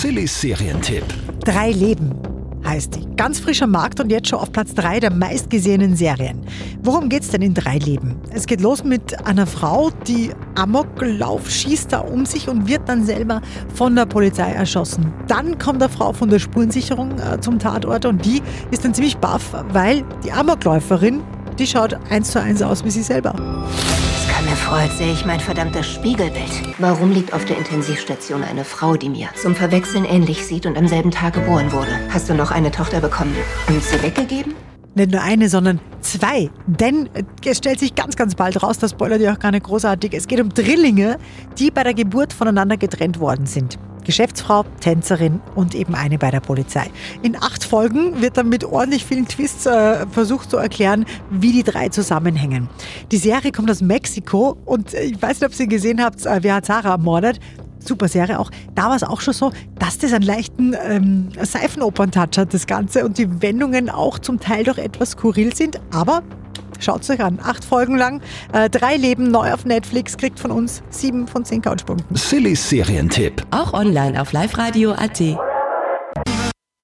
Silly Serientipp. Drei Leben heißt die. Ganz frischer Markt und jetzt schon auf Platz 3 der meistgesehenen Serien. Worum geht's denn in Drei Leben? Es geht los mit einer Frau, die Amoklauf schießt da um sich und wird dann selber von der Polizei erschossen. Dann kommt eine Frau von der Spurensicherung äh, zum Tatort und die ist dann ziemlich baff, weil die Amokläuferin, die schaut eins zu eins aus wie sie selber. Als sähe ich mein verdammtes Spiegelbild. Warum liegt auf der Intensivstation eine Frau, die mir zum Verwechseln ähnlich sieht und am selben Tag geboren wurde? Hast du noch eine Tochter bekommen und sie weggegeben? Nicht nur eine, sondern zwei. Denn äh, es stellt sich ganz, ganz bald raus, das spoilert ja auch gar nicht großartig. Es geht um Drillinge, die bei der Geburt voneinander getrennt worden sind. Geschäftsfrau, Tänzerin und eben eine bei der Polizei. In acht Folgen wird dann mit ordentlich vielen Twists äh, versucht zu erklären, wie die drei zusammenhängen. Die Serie kommt aus Mexiko und äh, ich weiß nicht, ob ihr gesehen habt, äh, wer hat Sarah ermordet? Super Serie auch. Da war es auch schon so, dass das einen leichten ähm, Seifenopern-Touch hat, das Ganze. Und die Wendungen auch zum Teil doch etwas skurril sind. Aber schaut es euch an. Acht Folgen lang. Äh, drei Leben neu auf Netflix. Kriegt von uns sieben von zehn Couchpunkten. Silly Serientipp. Auch online auf liveradio.at.